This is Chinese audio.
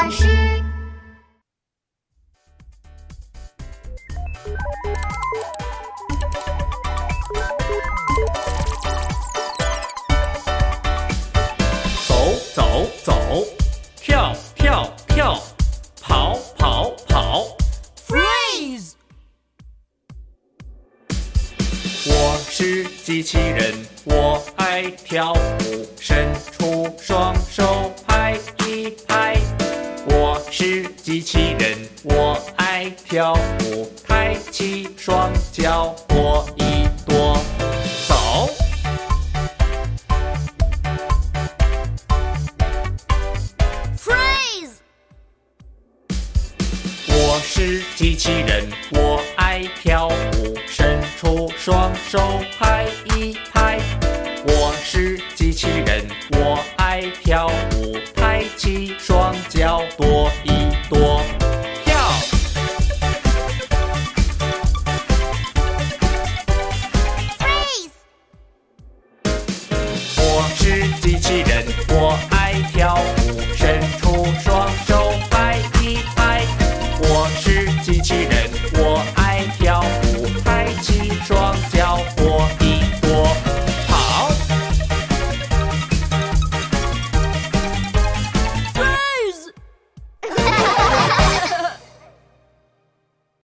巴士。走走走，跳跳跳，跑跑跑。Freeze! 我是机器人，我爱跳舞，伸是机器人，我爱跳舞，抬起双脚，我一我走。Phrase。我是机器人，我爱跳舞，伸出双手拍一拍。我是机器人，我爱跳舞，抬起。多跳。我是机器人，我爱跳舞，伸出双手拍一拍。我是机器人，我爱。